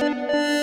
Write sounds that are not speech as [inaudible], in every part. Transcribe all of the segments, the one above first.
Música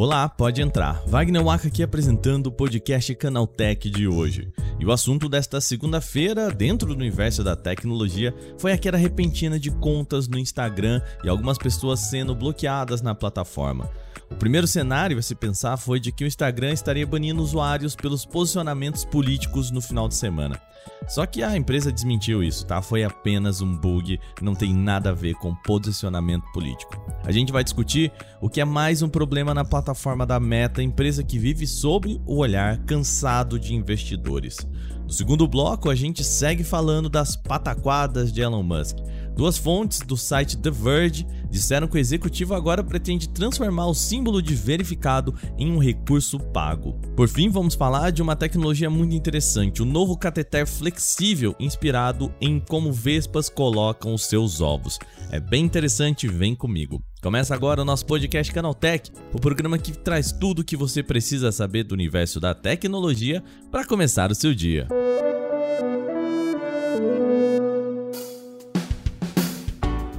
Olá, pode entrar. Wagner Waka aqui apresentando o podcast Canaltech de hoje. E o assunto desta segunda-feira, dentro do universo da tecnologia, foi a queda repentina de contas no Instagram e algumas pessoas sendo bloqueadas na plataforma. O primeiro cenário a se pensar foi de que o Instagram estaria banindo usuários pelos posicionamentos políticos no final de semana. Só que a empresa desmentiu isso, tá? Foi apenas um bug, não tem nada a ver com posicionamento político. A gente vai discutir o que é mais um problema na plataforma da Meta, empresa que vive sob o olhar cansado de investidores. No segundo bloco, a gente segue falando das pataquadas de Elon Musk. Duas fontes do site The Verge disseram que o executivo agora pretende transformar o símbolo de verificado em um recurso pago. Por fim, vamos falar de uma tecnologia muito interessante, o novo cateter flexível inspirado em como vespas colocam os seus ovos. É bem interessante, vem comigo. Começa agora o nosso podcast Canaltech, o programa que traz tudo o que você precisa saber do universo da tecnologia para começar o seu dia.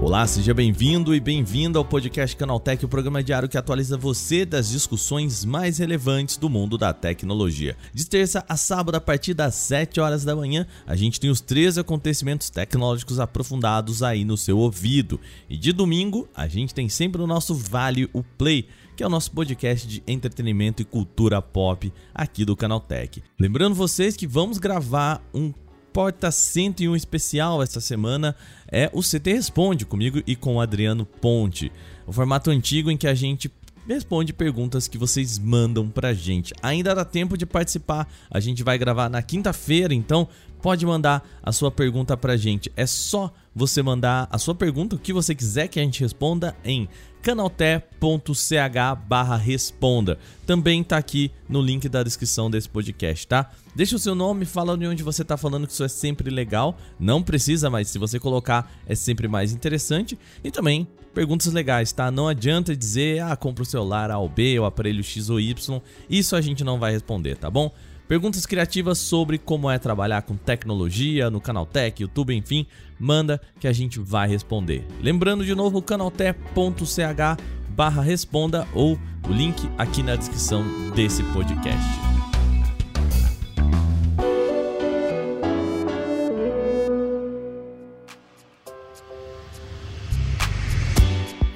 Olá, seja bem-vindo e bem-vinda ao podcast Canaltech, o programa diário que atualiza você das discussões mais relevantes do mundo da tecnologia. De terça a sábado, a partir das 7 horas da manhã, a gente tem os três acontecimentos tecnológicos aprofundados aí no seu ouvido. E de domingo, a gente tem sempre o nosso Vale o Play que é o nosso podcast de entretenimento e cultura pop aqui do Canaltech. Lembrando vocês que vamos gravar um Porta 101 especial esta semana é o CT Responde comigo e com o Adriano Ponte. O formato antigo em que a gente responde perguntas que vocês mandam pra gente. Ainda dá tempo de participar. A gente vai gravar na quinta-feira, então pode mandar a sua pergunta pra gente. É só você mandar a sua pergunta, o que você quiser que a gente responda em canalté.ch barra responda. Também tá aqui no link da descrição desse podcast, tá? Deixa o seu nome, fala de onde você tá falando que isso é sempre legal. Não precisa, mas se você colocar é sempre mais interessante. E também perguntas legais, tá? Não adianta dizer, ah, compra o celular A ou B, o aparelho X ou Y. Isso a gente não vai responder, tá bom? Perguntas criativas sobre como é trabalhar com tecnologia no Canaltech, YouTube, enfim, manda que a gente vai responder. Lembrando de novo, canaltech.ch barra responda ou o link aqui na descrição desse podcast.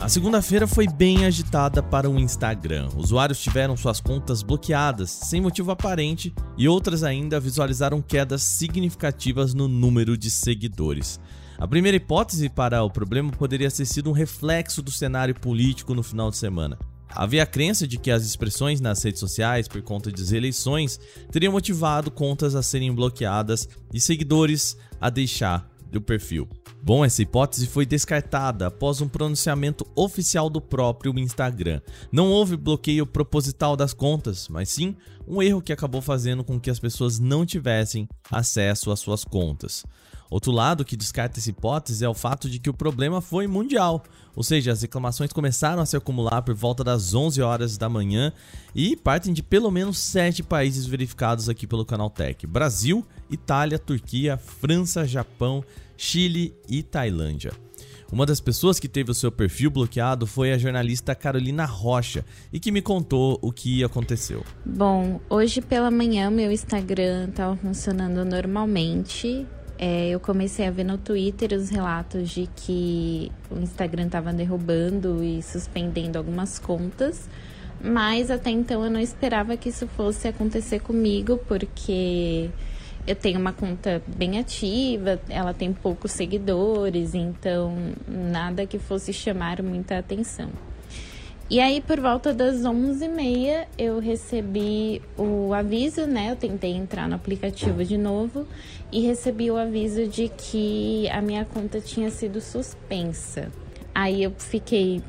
A segunda-feira foi bem agitada para o Instagram. Usuários tiveram suas contas bloqueadas sem motivo aparente e outras ainda visualizaram quedas significativas no número de seguidores. A primeira hipótese para o problema poderia ter sido um reflexo do cenário político no final de semana. Havia a crença de que as expressões nas redes sociais por conta das eleições teriam motivado contas a serem bloqueadas e seguidores a deixar do perfil. Bom, essa hipótese foi descartada após um pronunciamento oficial do próprio Instagram. Não houve bloqueio proposital das contas, mas sim um erro que acabou fazendo com que as pessoas não tivessem acesso às suas contas. Outro lado que descarta essa hipótese é o fato de que o problema foi mundial, ou seja, as reclamações começaram a se acumular por volta das 11 horas da manhã e partem de pelo menos 7 países verificados aqui pelo canal Tech: Brasil, Itália, Turquia, França, Japão, Chile e Tailândia. Uma das pessoas que teve o seu perfil bloqueado foi a jornalista Carolina Rocha e que me contou o que aconteceu. Bom, hoje pela manhã meu Instagram estava funcionando normalmente. É, eu comecei a ver no Twitter os relatos de que o Instagram estava derrubando e suspendendo algumas contas, mas até então eu não esperava que isso fosse acontecer comigo, porque eu tenho uma conta bem ativa, ela tem poucos seguidores, então nada que fosse chamar muita atenção. E aí, por volta das 11h30, eu recebi o aviso, né? Eu tentei entrar no aplicativo de novo e recebi o aviso de que a minha conta tinha sido suspensa. Aí eu fiquei,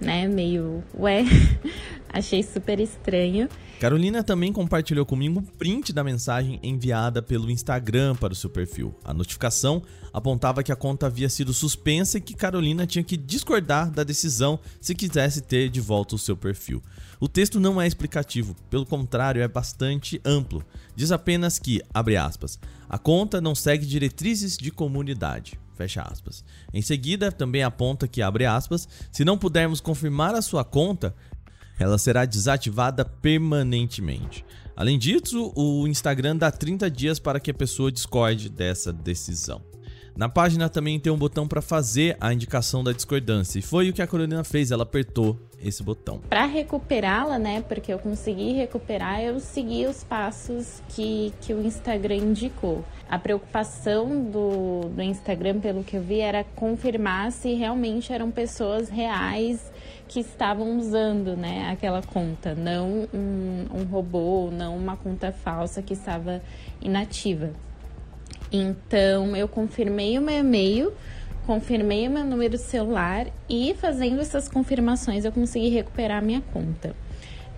né, meio, ué, [laughs] achei super estranho. Carolina também compartilhou comigo um print da mensagem enviada pelo Instagram para o seu perfil. A notificação apontava que a conta havia sido suspensa e que Carolina tinha que discordar da decisão se quisesse ter de volta o seu perfil. O texto não é explicativo, pelo contrário, é bastante amplo. Diz apenas que, abre aspas, a conta não segue diretrizes de comunidade. Fecha aspas. Em seguida, também aponta que, abre aspas, se não pudermos confirmar a sua conta, ela será desativada permanentemente. Além disso, o Instagram dá 30 dias para que a pessoa discorde dessa decisão. Na página também tem um botão para fazer a indicação da discordância. E foi o que a Carolina fez, ela apertou esse botão. Para recuperá-la, né, porque eu consegui recuperar, eu segui os passos que, que o Instagram indicou. A preocupação do, do Instagram, pelo que eu vi, era confirmar se realmente eram pessoas reais que estavam usando né, aquela conta, não um, um robô, não uma conta falsa que estava inativa. Então eu confirmei o meu e-mail, confirmei o meu número de celular e fazendo essas confirmações eu consegui recuperar minha conta.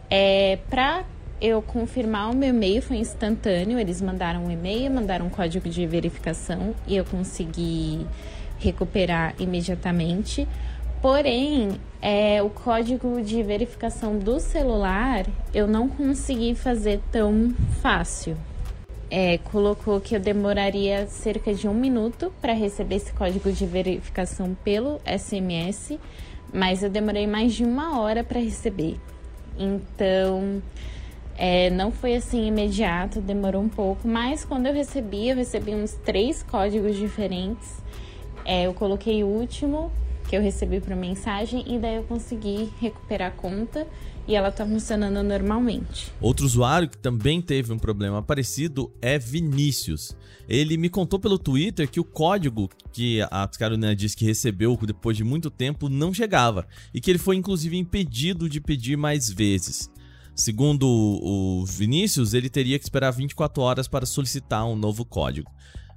É, Para eu confirmar o meu e-mail foi instantâneo, eles mandaram um e-mail, mandaram um código de verificação e eu consegui recuperar imediatamente. Porém, é, o código de verificação do celular eu não consegui fazer tão fácil. É, colocou que eu demoraria cerca de um minuto para receber esse código de verificação pelo SMS, mas eu demorei mais de uma hora para receber. Então, é, não foi assim imediato, demorou um pouco, mas quando eu recebi, eu recebi uns três códigos diferentes. É, eu coloquei o último que eu recebi por mensagem e daí eu consegui recuperar a conta e ela tá funcionando normalmente. Outro usuário que também teve um problema parecido é Vinícius. Ele me contou pelo Twitter que o código que a Carolina disse que recebeu depois de muito tempo não chegava e que ele foi inclusive impedido de pedir mais vezes. Segundo o Vinícius, ele teria que esperar 24 horas para solicitar um novo código.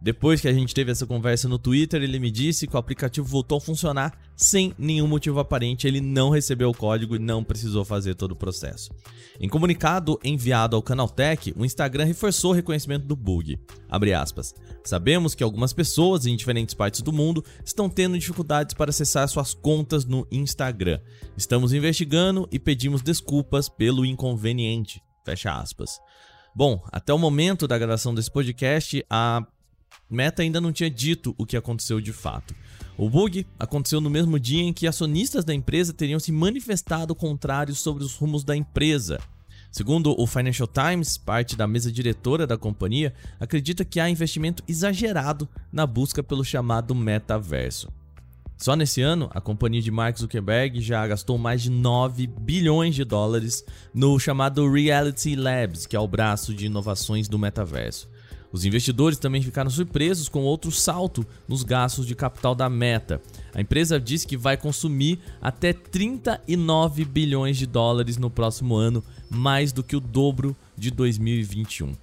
Depois que a gente teve essa conversa no Twitter, ele me disse que o aplicativo voltou a funcionar sem nenhum motivo aparente. Ele não recebeu o código e não precisou fazer todo o processo. Em comunicado enviado ao Canaltech, o Instagram reforçou o reconhecimento do bug. Sabemos que algumas pessoas em diferentes partes do mundo estão tendo dificuldades para acessar suas contas no Instagram. Estamos investigando e pedimos desculpas pelo inconveniente. Fecha aspas. Bom, até o momento da gravação desse podcast, a Meta ainda não tinha dito o que aconteceu de fato. O bug aconteceu no mesmo dia em que acionistas da empresa teriam se manifestado contrários sobre os rumos da empresa. Segundo o Financial Times, parte da mesa diretora da companhia acredita que há investimento exagerado na busca pelo chamado metaverso. Só nesse ano, a companhia de Mark Zuckerberg já gastou mais de 9 bilhões de dólares no chamado Reality Labs, que é o braço de inovações do metaverso. Os investidores também ficaram surpresos com outro salto nos gastos de capital da Meta. A empresa disse que vai consumir até 39 bilhões de dólares no próximo ano, mais do que o dobro de 2021.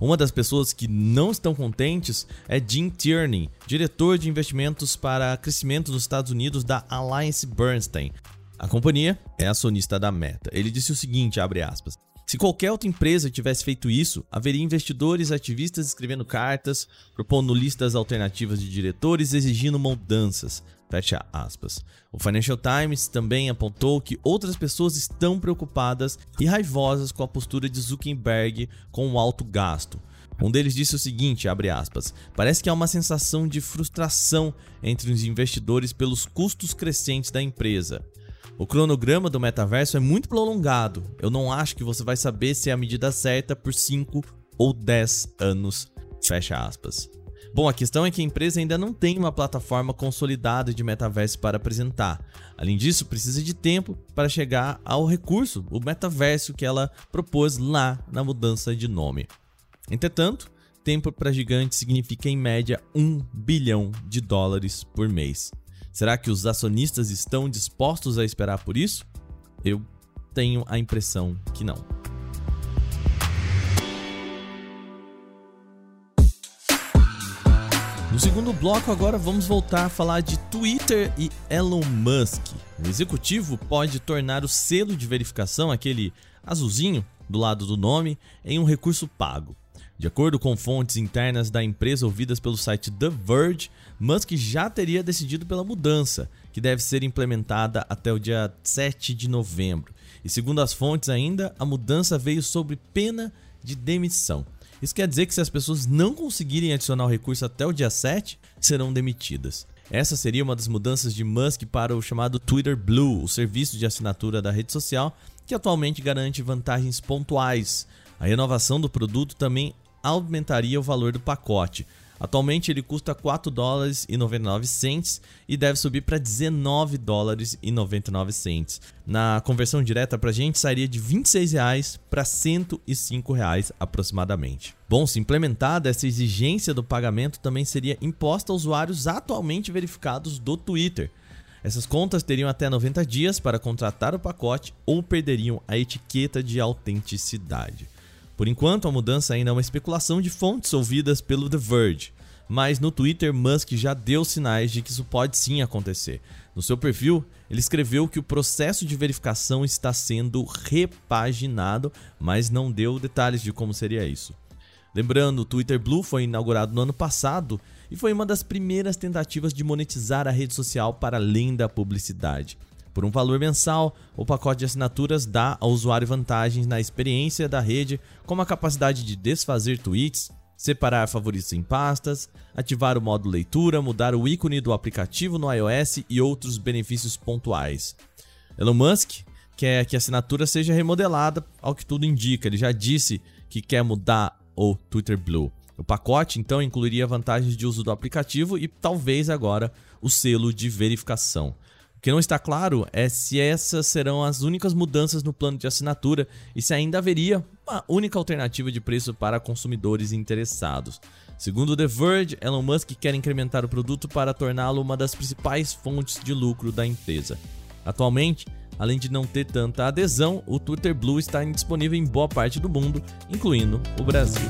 Uma das pessoas que não estão contentes é Jim Tierney, diretor de investimentos para crescimento nos Estados Unidos da Alliance Bernstein. A companhia é acionista da Meta. Ele disse o seguinte, abre aspas: se qualquer outra empresa tivesse feito isso, haveria investidores ativistas escrevendo cartas, propondo listas alternativas de diretores, exigindo mudanças. Fecha aspas. O Financial Times também apontou que outras pessoas estão preocupadas e raivosas com a postura de Zuckerberg com o alto gasto. Um deles disse o seguinte, aspas, parece que há uma sensação de frustração entre os investidores pelos custos crescentes da empresa. O cronograma do metaverso é muito prolongado. Eu não acho que você vai saber se é a medida certa por 5 ou 10 anos. Fecha aspas. Bom, a questão é que a empresa ainda não tem uma plataforma consolidada de metaverso para apresentar. Além disso, precisa de tempo para chegar ao recurso, o metaverso que ela propôs lá na mudança de nome. Entretanto, tempo para gigante significa em média 1 bilhão de dólares por mês. Será que os acionistas estão dispostos a esperar por isso? Eu tenho a impressão que não. No segundo bloco, agora vamos voltar a falar de Twitter e Elon Musk. O executivo pode tornar o selo de verificação, aquele azulzinho do lado do nome, em um recurso pago. De acordo com fontes internas da empresa ouvidas pelo site The Verge, Musk já teria decidido pela mudança, que deve ser implementada até o dia 7 de novembro. E segundo as fontes ainda, a mudança veio sob pena de demissão. Isso quer dizer que se as pessoas não conseguirem adicionar o recurso até o dia 7, serão demitidas. Essa seria uma das mudanças de Musk para o chamado Twitter Blue, o serviço de assinatura da rede social, que atualmente garante vantagens pontuais. A renovação do produto também aumentaria o valor do pacote. Atualmente ele custa 4 dólares e 99 cents e deve subir para 19 dólares e 99 cents. Na conversão direta para a gente sairia de 26 reais para 105 reais aproximadamente. Bom, se implementada essa exigência do pagamento também seria imposta a usuários atualmente verificados do Twitter. Essas contas teriam até 90 dias para contratar o pacote ou perderiam a etiqueta de autenticidade. Por enquanto, a mudança ainda é uma especulação de fontes ouvidas pelo The Verge, mas no Twitter Musk já deu sinais de que isso pode sim acontecer. No seu perfil, ele escreveu que o processo de verificação está sendo repaginado, mas não deu detalhes de como seria isso. Lembrando, o Twitter Blue foi inaugurado no ano passado e foi uma das primeiras tentativas de monetizar a rede social para além da publicidade. Por um valor mensal, o pacote de assinaturas dá ao usuário vantagens na experiência da rede, como a capacidade de desfazer tweets, separar favoritos em pastas, ativar o modo leitura, mudar o ícone do aplicativo no iOS e outros benefícios pontuais. Elon Musk quer que a assinatura seja remodelada, ao que tudo indica. Ele já disse que quer mudar o Twitter Blue. O pacote então incluiria vantagens de uso do aplicativo e talvez agora o selo de verificação. O que não está claro é se essas serão as únicas mudanças no plano de assinatura e se ainda haveria uma única alternativa de preço para consumidores interessados. Segundo The Verge, Elon Musk quer incrementar o produto para torná-lo uma das principais fontes de lucro da empresa. Atualmente, além de não ter tanta adesão, o Twitter Blue está disponível em boa parte do mundo, incluindo o Brasil.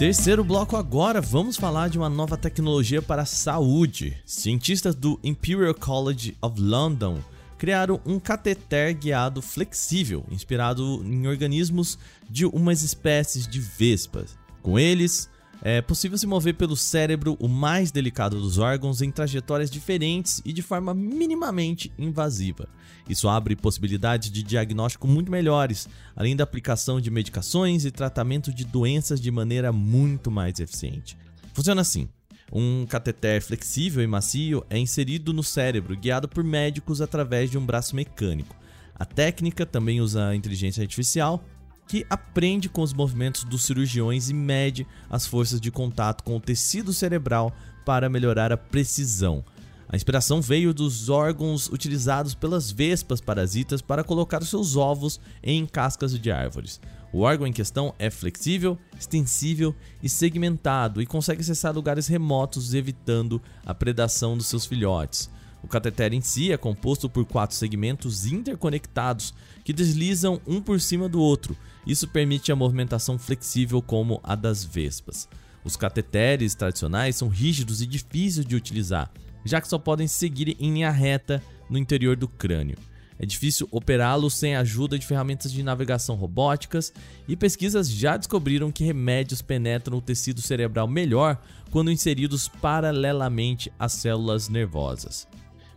Terceiro bloco agora, vamos falar de uma nova tecnologia para a saúde. Cientistas do Imperial College of London criaram um cateter guiado flexível, inspirado em organismos de umas espécies de vespas. Com eles, é possível se mover pelo cérebro, o mais delicado dos órgãos, em trajetórias diferentes e de forma minimamente invasiva. Isso abre possibilidades de diagnóstico muito melhores, além da aplicação de medicações e tratamento de doenças de maneira muito mais eficiente. Funciona assim: um cateter flexível e macio é inserido no cérebro, guiado por médicos através de um braço mecânico. A técnica também usa inteligência artificial que aprende com os movimentos dos cirurgiões e mede as forças de contato com o tecido cerebral para melhorar a precisão. A inspiração veio dos órgãos utilizados pelas vespas parasitas para colocar seus ovos em cascas de árvores. O órgão em questão é flexível, extensível e segmentado e consegue acessar lugares remotos, evitando a predação dos seus filhotes. O cateter em si é composto por quatro segmentos interconectados que deslizam um por cima do outro. Isso permite a movimentação flexível como a das vespas. Os cateteres tradicionais são rígidos e difíceis de utilizar, já que só podem seguir em linha reta no interior do crânio. É difícil operá-los sem a ajuda de ferramentas de navegação robóticas e pesquisas já descobriram que remédios penetram o tecido cerebral melhor quando inseridos paralelamente às células nervosas.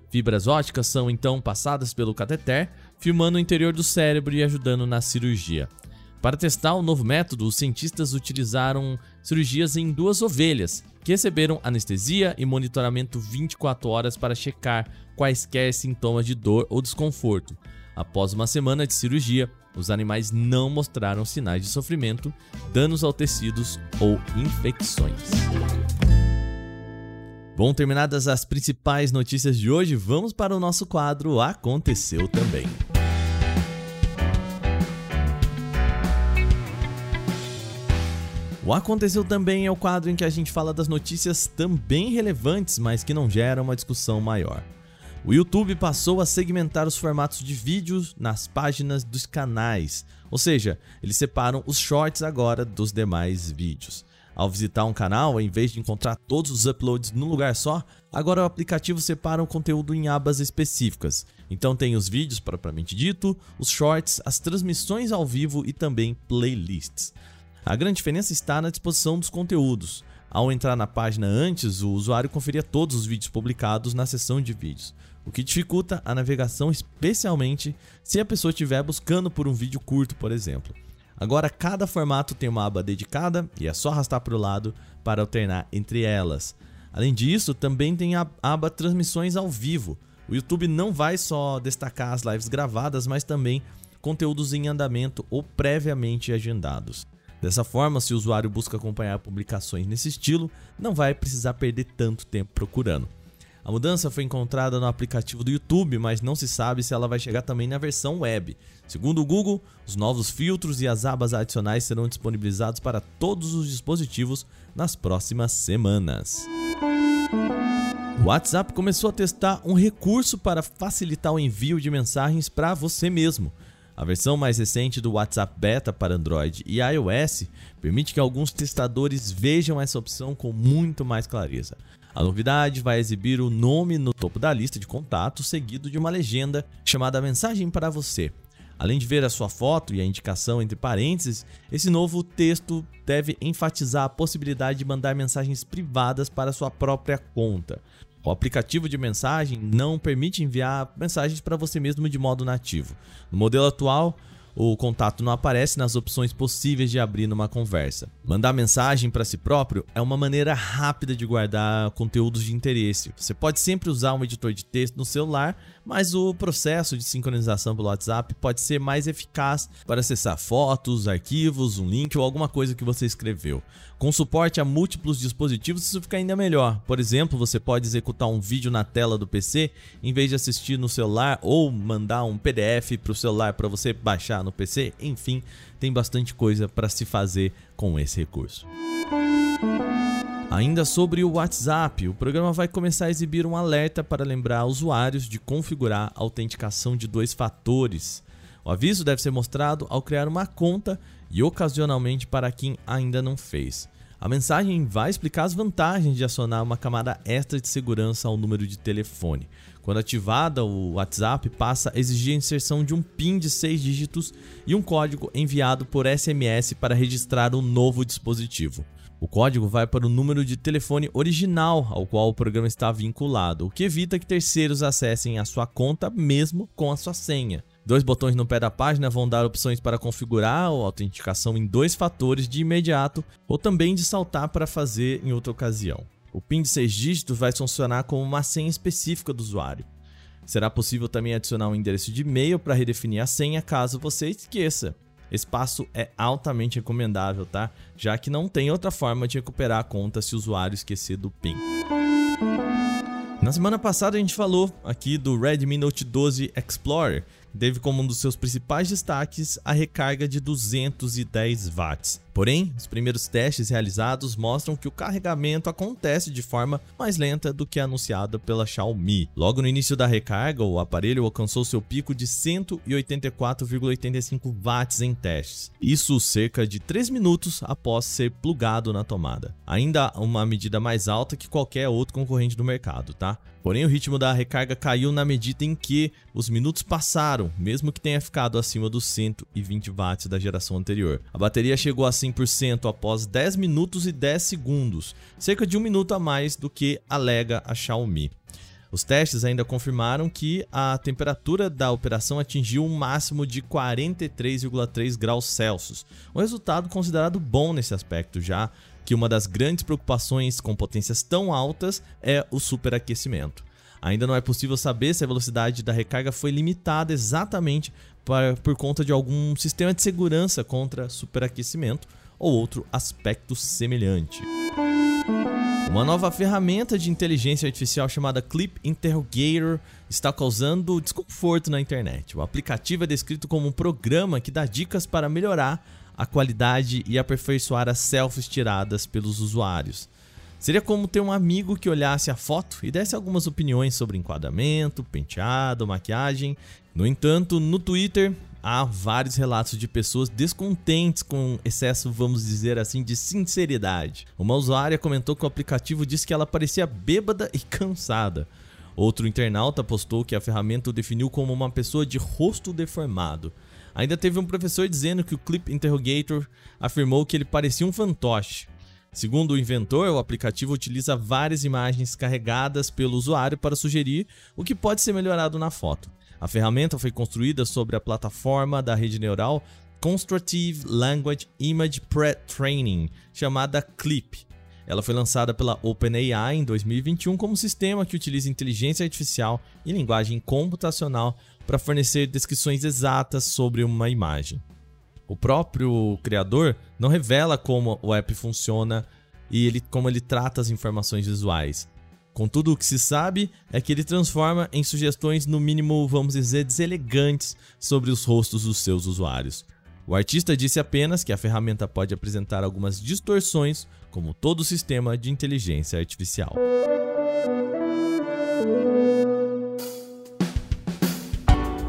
Fibras óticas são então passadas pelo cateter, filmando o interior do cérebro e ajudando na cirurgia. Para testar o novo método, os cientistas utilizaram cirurgias em duas ovelhas, que receberam anestesia e monitoramento 24 horas para checar quaisquer sintomas de dor ou desconforto. Após uma semana de cirurgia, os animais não mostraram sinais de sofrimento, danos aos tecidos ou infecções. Bom, terminadas as principais notícias de hoje, vamos para o nosso quadro Aconteceu Também. O Aconteceu Também é o quadro em que a gente fala das notícias também relevantes, mas que não geram uma discussão maior. O YouTube passou a segmentar os formatos de vídeos nas páginas dos canais, ou seja, eles separam os shorts agora dos demais vídeos. Ao visitar um canal, em vez de encontrar todos os uploads num lugar só, agora o aplicativo separa o conteúdo em abas específicas. Então tem os vídeos propriamente dito, os shorts, as transmissões ao vivo e também playlists. A grande diferença está na disposição dos conteúdos. Ao entrar na página antes, o usuário conferia todos os vídeos publicados na seção de vídeos. o que dificulta a navegação, especialmente se a pessoa estiver buscando por um vídeo curto, por exemplo. Agora, cada formato tem uma aba dedicada e é só arrastar para o lado para alternar entre elas. Além disso, também tem a aba Transmissões ao vivo. O YouTube não vai só destacar as lives gravadas, mas também conteúdos em andamento ou previamente agendados. Dessa forma, se o usuário busca acompanhar publicações nesse estilo, não vai precisar perder tanto tempo procurando. A mudança foi encontrada no aplicativo do YouTube, mas não se sabe se ela vai chegar também na versão web. Segundo o Google, os novos filtros e as abas adicionais serão disponibilizados para todos os dispositivos nas próximas semanas. O WhatsApp começou a testar um recurso para facilitar o envio de mensagens para você mesmo. A versão mais recente do WhatsApp Beta para Android e iOS permite que alguns testadores vejam essa opção com muito mais clareza. A novidade vai exibir o nome no topo da lista de contatos, seguido de uma legenda chamada Mensagem para você. Além de ver a sua foto e a indicação entre parênteses, esse novo texto deve enfatizar a possibilidade de mandar mensagens privadas para sua própria conta. O aplicativo de mensagem não permite enviar mensagens para você mesmo de modo nativo. No modelo atual, o contato não aparece nas opções possíveis de abrir numa conversa. Mandar mensagem para si próprio é uma maneira rápida de guardar conteúdos de interesse. Você pode sempre usar um editor de texto no celular, mas o processo de sincronização pelo WhatsApp pode ser mais eficaz para acessar fotos, arquivos, um link ou alguma coisa que você escreveu. Com suporte a múltiplos dispositivos, isso fica ainda melhor. Por exemplo, você pode executar um vídeo na tela do PC em vez de assistir no celular ou mandar um PDF para o celular para você baixar no PC. Enfim, tem bastante coisa para se fazer com esse recurso. Ainda sobre o WhatsApp, o programa vai começar a exibir um alerta para lembrar usuários de configurar a autenticação de dois fatores. O aviso deve ser mostrado ao criar uma conta e ocasionalmente para quem ainda não fez. A mensagem vai explicar as vantagens de acionar uma camada extra de segurança ao número de telefone. Quando ativada, o WhatsApp passa a exigir a inserção de um PIN de 6 dígitos e um código enviado por SMS para registrar o um novo dispositivo. O código vai para o número de telefone original ao qual o programa está vinculado, o que evita que terceiros acessem a sua conta mesmo com a sua senha. Dois botões no pé da página vão dar opções para configurar a autenticação em dois fatores de imediato ou também de saltar para fazer em outra ocasião. O PIN de 6 dígitos vai funcionar como uma senha específica do usuário. Será possível também adicionar um endereço de e-mail para redefinir a senha caso você esqueça. Esse passo é altamente recomendável, tá? Já que não tem outra forma de recuperar a conta se o usuário esquecer do PIN. Na semana passada a gente falou aqui do Redmi Note 12 Explorer, teve como um dos seus principais destaques a recarga de 210 watts. Porém, os primeiros testes realizados mostram que o carregamento acontece de forma mais lenta do que anunciada pela Xiaomi. Logo no início da recarga, o aparelho alcançou seu pico de 184,85 watts em testes. Isso cerca de 3 minutos após ser plugado na tomada. Ainda uma medida mais alta que qualquer outro concorrente do mercado, tá? Porém, o ritmo da recarga caiu na medida em que os minutos passaram, mesmo que tenha ficado acima dos 120 watts da geração anterior. A bateria chegou a 100% após 10 minutos e 10 segundos, cerca de um minuto a mais do que alega a Xiaomi. Os testes ainda confirmaram que a temperatura da operação atingiu um máximo de 43,3 graus Celsius, um resultado considerado bom nesse aspecto, já que uma das grandes preocupações com potências tão altas é o superaquecimento. Ainda não é possível saber se a velocidade da recarga foi limitada exatamente para, por conta de algum sistema de segurança contra superaquecimento ou outro aspecto semelhante. Uma nova ferramenta de inteligência artificial chamada Clip Interrogator está causando desconforto na internet. O aplicativo é descrito como um programa que dá dicas para melhorar a qualidade e aperfeiçoar as selfies tiradas pelos usuários. Seria como ter um amigo que olhasse a foto e desse algumas opiniões sobre enquadramento, penteado, maquiagem. No entanto, no Twitter há vários relatos de pessoas descontentes com excesso, vamos dizer assim, de sinceridade. Uma usuária comentou que o aplicativo disse que ela parecia bêbada e cansada. Outro internauta postou que a ferramenta o definiu como uma pessoa de rosto deformado. Ainda teve um professor dizendo que o Clip Interrogator afirmou que ele parecia um fantoche. Segundo o inventor, o aplicativo utiliza várias imagens carregadas pelo usuário para sugerir o que pode ser melhorado na foto. A ferramenta foi construída sobre a plataforma da rede neural Constructive Language Image Pre-Training, chamada CLIP. Ela foi lançada pela OpenAI em 2021 como sistema que utiliza inteligência artificial e linguagem computacional para fornecer descrições exatas sobre uma imagem. O próprio criador não revela como o app funciona e ele, como ele trata as informações visuais. Contudo, o que se sabe é que ele transforma em sugestões, no mínimo, vamos dizer, deselegantes sobre os rostos dos seus usuários. O artista disse apenas que a ferramenta pode apresentar algumas distorções, como todo sistema de inteligência artificial.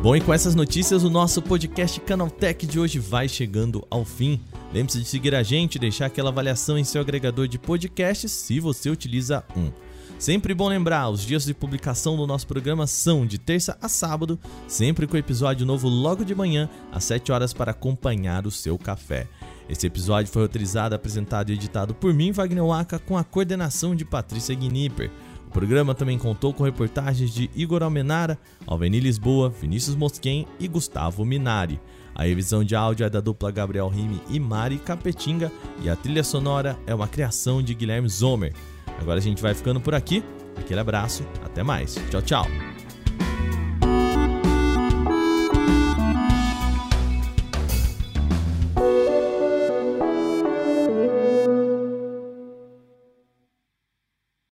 Bom, e com essas notícias, o nosso podcast Canaltech de hoje vai chegando ao fim. Lembre-se de seguir a gente deixar aquela avaliação em seu agregador de podcasts se você utiliza um. Sempre bom lembrar, os dias de publicação do nosso programa são de terça a sábado, sempre com episódio novo logo de manhã, às 7 horas para acompanhar o seu café. Esse episódio foi autorizado, apresentado e editado por mim, Wagner Waka, com a coordenação de Patrícia Gnipper. O programa também contou com reportagens de Igor Almenara, Alveni Lisboa, Vinícius Mosquen e Gustavo Minari. A revisão de áudio é da dupla Gabriel Rime e Mari Capetinga e a trilha sonora é uma criação de Guilherme Zomer. Agora a gente vai ficando por aqui. Aquele abraço, até mais. Tchau, tchau.